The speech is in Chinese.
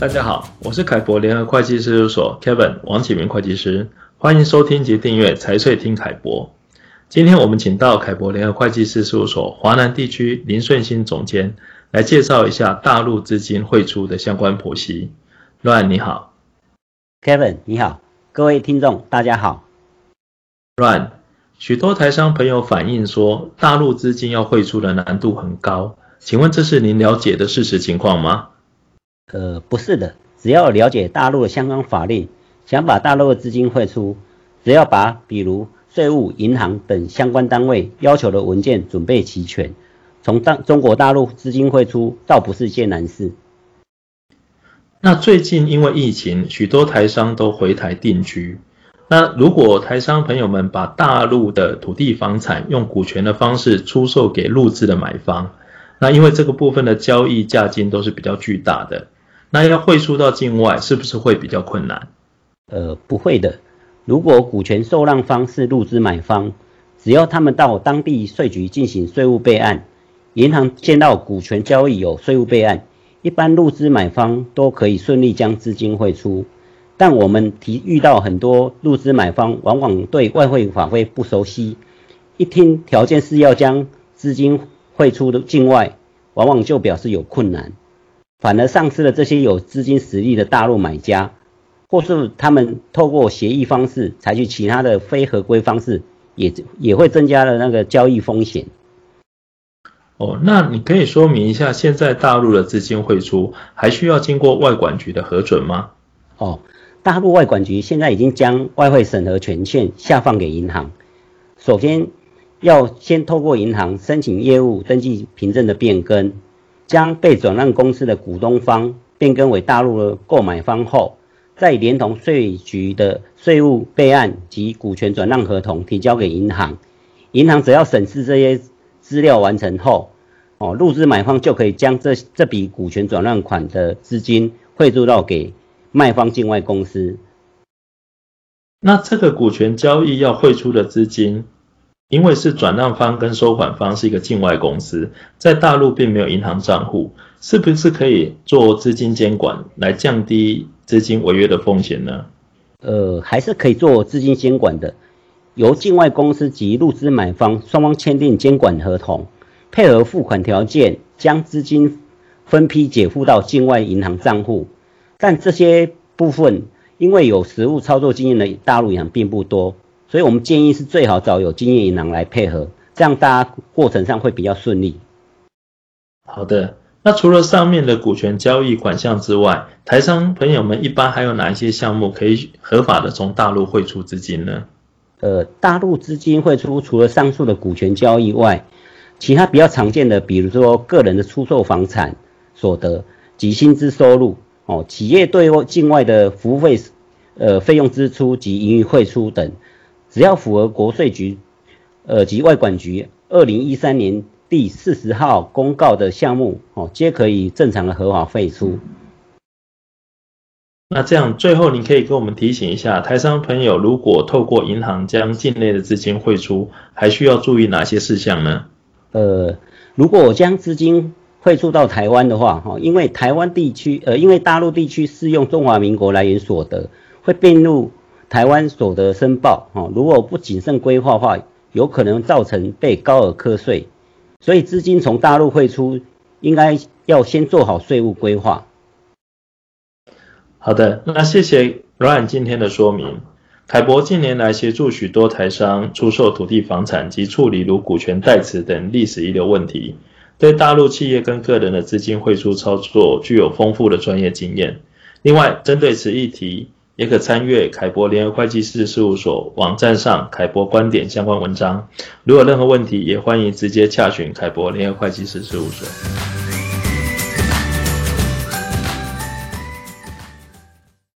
大家好，我是凯博联合会计师事务所 Kevin 王启明会计师，欢迎收听及订阅财税听凯博。今天我们请到凯博联合会计师事务所华南地区林顺兴总监来介绍一下大陆资金汇出的相关剖析。Ryan 你好，Kevin 你好，各位听众大家好。Ryan，许多台商朋友反映说，大陆资金要汇出的难度很高，请问这是您了解的事实情况吗？呃，不是的，只要了解大陆的相关法律，想把大陆的资金汇出，只要把比如税务、银行等相关单位要求的文件准备齐全，从大中国大陆资金汇出倒不是件难事。那最近因为疫情，许多台商都回台定居。那如果台商朋友们把大陆的土地房产用股权的方式出售给陆资的买方，那因为这个部分的交易价金都是比较巨大的。那要汇出到境外，是不是会比较困难？呃，不会的。如果股权受让方是入资买方，只要他们到当地税局进行税务备案，银行见到股权交易有税务备案，一般入资买方都可以顺利将资金汇出。但我们提遇到很多入资买方，往往对外汇法规不熟悉，一听条件是要将资金汇出的境外，往往就表示有困难。反而丧失了这些有资金实力的大陆买家，或是他们透过协议方式采取其他的非合规方式，也也会增加了那个交易风险。哦，那你可以说明一下，现在大陆的资金汇出还需要经过外管局的核准吗？哦，大陆外管局现在已经将外汇审核权限下放给银行，首先要先透过银行申请业务登记凭证的变更。将被转让公司的股东方变更为大陆的购买方后，再连同税局的税务备案及股权转让合同提交给银行，银行只要审视这些资料完成后，哦，入资买方就可以将这这笔股权转让款的资金汇入到给卖方境外公司。那这个股权交易要汇出的资金，因为是转让方跟收款方是一个境外公司，在大陆并没有银行账户，是不是可以做资金监管来降低资金违约的风险呢？呃，还是可以做资金监管的，由境外公司及入资买方双方签订监管合同，配合付款条件，将资金分批解付到境外银行账户。但这些部分因为有实物操作经验的大陆银行并不多。所以我们建议是最好找有经验银行来配合，这样大家过程上会比较顺利。好的，那除了上面的股权交易款项之外，台商朋友们一般还有哪一些项目可以合法的从大陆汇出资金呢？呃，大陆资金汇出除了上述的股权交易外，其他比较常见的，比如说个人的出售房产所得及薪资收入，哦，企业对境外的服务费，呃，费用支出及盈余汇出等。只要符合国税局，呃及外管局二零一三年第四十号公告的项目，哦，皆可以正常的合法汇出。那这样最后，你可以跟我们提醒一下，台商朋友如果透过银行将境内的资金汇出，还需要注意哪些事项呢？呃，如果我将资金汇出到台湾的话，哈，因为台湾地区，呃，因为大陆地区适用中华民国来源所得，会并入。台湾所得申报，哈，如果不谨慎规划的话，有可能造成被高额课税。所以资金从大陆汇出，应该要先做好税务规划。好的，那谢谢 Ryan 今天的说明。凯博近年来协助许多台商出售土地房产及处理如股权代持等历史遗留问题，对大陆企业跟个人的资金汇出操作具有丰富的专业经验。另外，针对此议题，也可参阅凯博联合会计师事务所网站上凯博观点相关文章。如有任何问题，也欢迎直接洽询凯博联合会计师事务所。